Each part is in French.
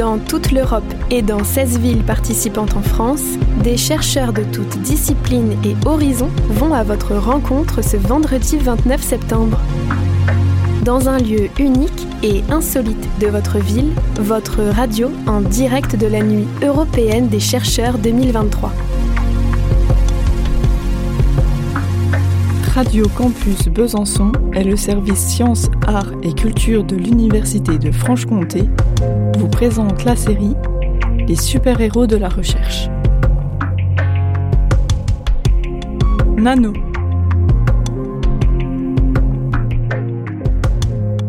Dans toute l'Europe et dans 16 villes participantes en France, des chercheurs de toutes disciplines et horizons vont à votre rencontre ce vendredi 29 septembre. Dans un lieu unique et insolite de votre ville, votre radio en direct de la nuit européenne des chercheurs 2023. Radio Campus Besançon est le service sciences, arts et culture de l'Université de Franche-Comté vous présente la série Les super-héros de la recherche. Nano.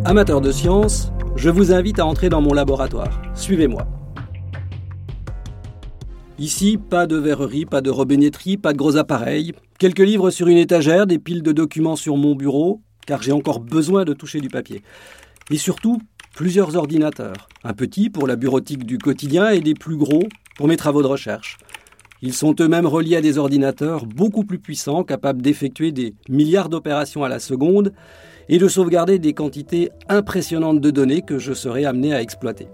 Amateurs de sciences, je vous invite à entrer dans mon laboratoire. Suivez-moi. Ici, pas de verrerie, pas de robinetterie, pas de gros appareils, quelques livres sur une étagère, des piles de documents sur mon bureau, car j'ai encore besoin de toucher du papier. Et surtout, plusieurs ordinateurs, un petit pour la bureautique du quotidien et des plus gros pour mes travaux de recherche. Ils sont eux-mêmes reliés à des ordinateurs beaucoup plus puissants, capables d'effectuer des milliards d'opérations à la seconde et de sauvegarder des quantités impressionnantes de données que je serai amené à exploiter.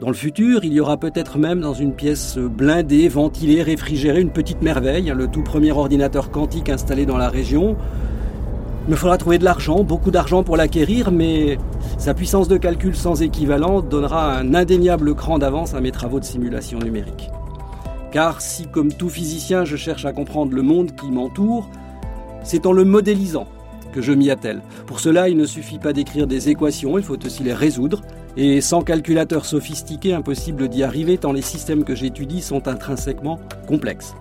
Dans le futur, il y aura peut-être même dans une pièce blindée, ventilée, réfrigérée, une petite merveille, le tout premier ordinateur quantique installé dans la région, il me faudra trouver de l'argent, beaucoup d'argent pour l'acquérir, mais sa puissance de calcul sans équivalent donnera un indéniable cran d'avance à mes travaux de simulation numérique. Car si, comme tout physicien, je cherche à comprendre le monde qui m'entoure, c'est en le modélisant que je m'y attelle. Pour cela, il ne suffit pas d'écrire des équations, il faut aussi les résoudre. Et sans calculateur sophistiqué, impossible d'y arriver tant les systèmes que j'étudie sont intrinsèquement complexes.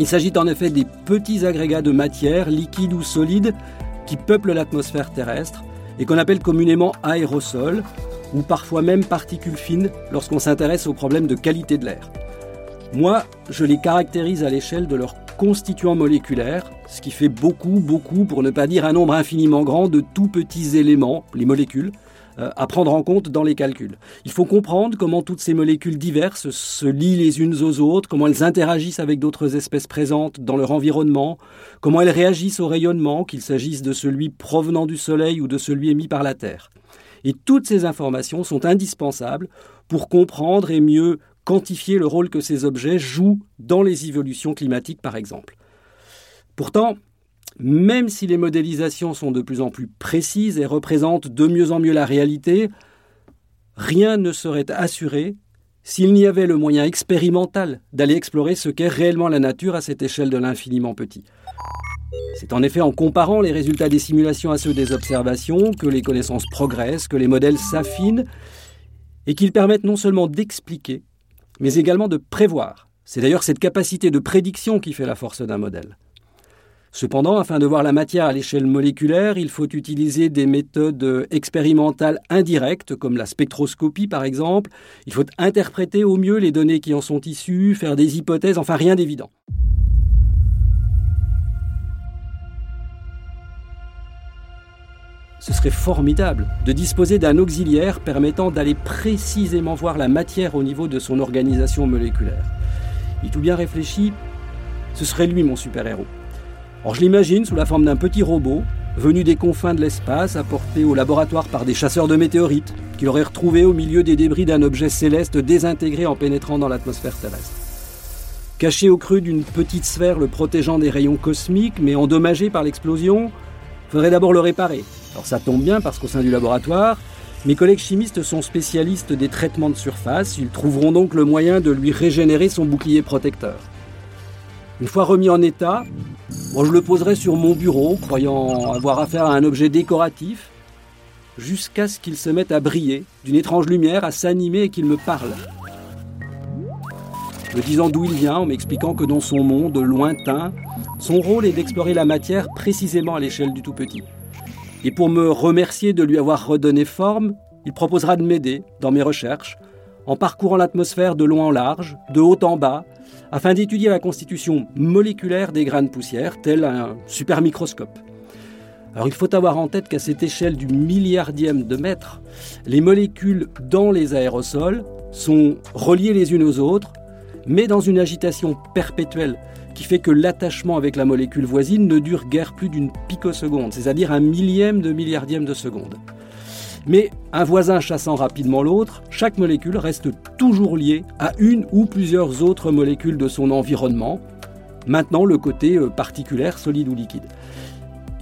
Il s'agit en effet des petits agrégats de matière, liquides ou solides, qui peuplent l'atmosphère terrestre et qu'on appelle communément aérosols ou parfois même particules fines lorsqu'on s'intéresse aux problèmes de qualité de l'air. Moi, je les caractérise à l'échelle de leurs constituants moléculaires, ce qui fait beaucoup, beaucoup, pour ne pas dire un nombre infiniment grand de tout petits éléments, les molécules, à prendre en compte dans les calculs. Il faut comprendre comment toutes ces molécules diverses se lient les unes aux autres, comment elles interagissent avec d'autres espèces présentes dans leur environnement, comment elles réagissent au rayonnement, qu'il s'agisse de celui provenant du Soleil ou de celui émis par la Terre. Et toutes ces informations sont indispensables pour comprendre et mieux quantifier le rôle que ces objets jouent dans les évolutions climatiques, par exemple. Pourtant, même si les modélisations sont de plus en plus précises et représentent de mieux en mieux la réalité, rien ne serait assuré s'il n'y avait le moyen expérimental d'aller explorer ce qu'est réellement la nature à cette échelle de l'infiniment petit. C'est en effet en comparant les résultats des simulations à ceux des observations que les connaissances progressent, que les modèles s'affinent et qu'ils permettent non seulement d'expliquer, mais également de prévoir. C'est d'ailleurs cette capacité de prédiction qui fait la force d'un modèle. Cependant, afin de voir la matière à l'échelle moléculaire, il faut utiliser des méthodes expérimentales indirectes, comme la spectroscopie par exemple. Il faut interpréter au mieux les données qui en sont issues, faire des hypothèses, enfin rien d'évident. Ce serait formidable de disposer d'un auxiliaire permettant d'aller précisément voir la matière au niveau de son organisation moléculaire. Et tout bien réfléchi, ce serait lui mon super-héros. Or, je l'imagine sous la forme d'un petit robot, venu des confins de l'espace, apporté au laboratoire par des chasseurs de météorites, qu'il aurait retrouvé au milieu des débris d'un objet céleste désintégré en pénétrant dans l'atmosphère terrestre. Caché au creux d'une petite sphère le protégeant des rayons cosmiques, mais endommagé par l'explosion, faudrait d'abord le réparer. Alors ça tombe bien parce qu'au sein du laboratoire, mes collègues chimistes sont spécialistes des traitements de surface, ils trouveront donc le moyen de lui régénérer son bouclier protecteur. Une fois remis en état, je le poserai sur mon bureau, croyant avoir affaire à un objet décoratif, jusqu'à ce qu'il se mette à briller d'une étrange lumière, à s'animer et qu'il me parle. Me disant d'où il vient, en m'expliquant que dans son monde lointain, son rôle est d'explorer la matière précisément à l'échelle du tout petit. Et pour me remercier de lui avoir redonné forme, il proposera de m'aider dans mes recherches, en parcourant l'atmosphère de long en large, de haut en bas, afin d'étudier la constitution moléculaire des grains de poussière, tel un super microscope. Alors il faut avoir en tête qu'à cette échelle du milliardième de mètre, les molécules dans les aérosols sont reliées les unes aux autres, mais dans une agitation perpétuelle qui fait que l'attachement avec la molécule voisine ne dure guère plus d'une picoseconde, c'est-à-dire un millième de milliardième de seconde. Mais un voisin chassant rapidement l'autre, chaque molécule reste toujours liée à une ou plusieurs autres molécules de son environnement, maintenant le côté euh, particulaire, solide ou liquide.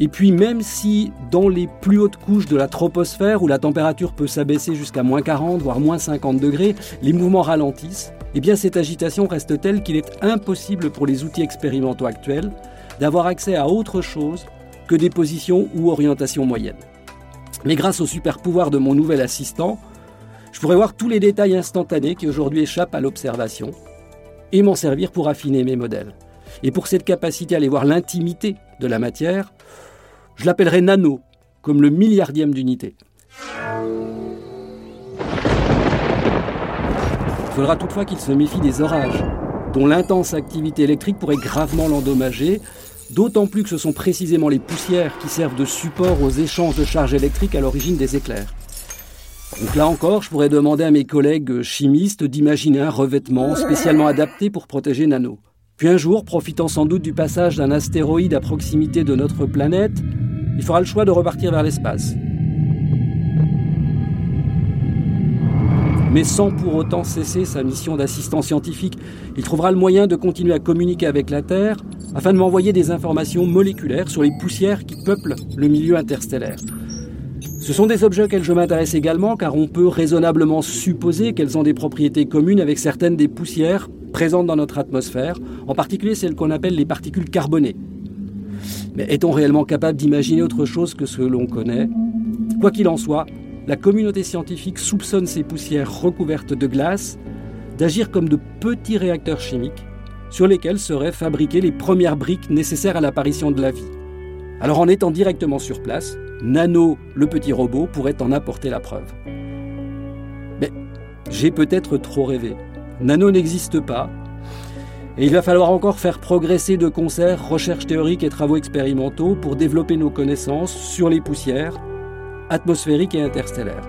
Et puis même si dans les plus hautes couches de la troposphère, où la température peut s'abaisser jusqu'à moins 40, voire moins 50 degrés, les mouvements ralentissent, eh bien cette agitation reste telle qu'il est impossible pour les outils expérimentaux actuels d'avoir accès à autre chose que des positions ou orientations moyennes. Mais grâce au super pouvoir de mon nouvel assistant, je pourrais voir tous les détails instantanés qui aujourd'hui échappent à l'observation et m'en servir pour affiner mes modèles. Et pour cette capacité à aller voir l'intimité de la matière, je l'appellerai nano, comme le milliardième d'unité. Il faudra toutefois qu'il se méfie des orages, dont l'intense activité électrique pourrait gravement l'endommager, d'autant plus que ce sont précisément les poussières qui servent de support aux échanges de charges électriques à l'origine des éclairs. Donc là encore, je pourrais demander à mes collègues chimistes d'imaginer un revêtement spécialement adapté pour protéger Nano. Puis un jour, profitant sans doute du passage d'un astéroïde à proximité de notre planète, il fera le choix de repartir vers l'espace. Mais sans pour autant cesser sa mission d'assistant scientifique, il trouvera le moyen de continuer à communiquer avec la Terre afin de m'envoyer des informations moléculaires sur les poussières qui peuplent le milieu interstellaire. Ce sont des objets auxquels je m'intéresse également car on peut raisonnablement supposer qu'elles ont des propriétés communes avec certaines des poussières présentes dans notre atmosphère, en particulier celles qu'on appelle les particules carbonées, mais est-on réellement capable d'imaginer autre chose que ce que l'on connaît? Quoi qu'il en soit, la communauté scientifique soupçonne ces poussières recouvertes de glace d'agir comme de petits réacteurs chimiques sur lesquels seraient fabriquées les premières briques nécessaires à l'apparition de la vie. Alors en étant directement sur place, Nano, le petit robot, pourrait en apporter la preuve. Mais j'ai peut-être trop rêvé. Nano n'existe pas, et il va falloir encore faire progresser de concert recherches théoriques et travaux expérimentaux pour développer nos connaissances sur les poussières atmosphériques et interstellaires.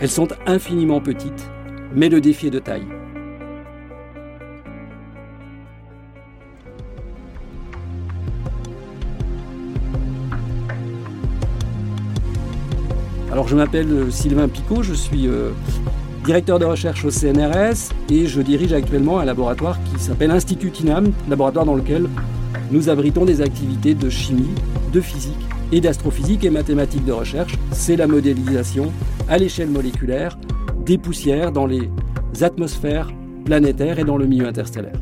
Elles sont infiniment petites, mais le défi est de taille. Alors je m'appelle euh, Sylvain Picot, je suis euh, directeur de recherche au CNRS et je dirige actuellement un laboratoire qui s'appelle Institut INAM, laboratoire dans lequel nous abritons des activités de chimie, de physique et d'astrophysique et mathématiques de recherche. C'est la modélisation à l'échelle moléculaire des poussières dans les atmosphères planétaires et dans le milieu interstellaire.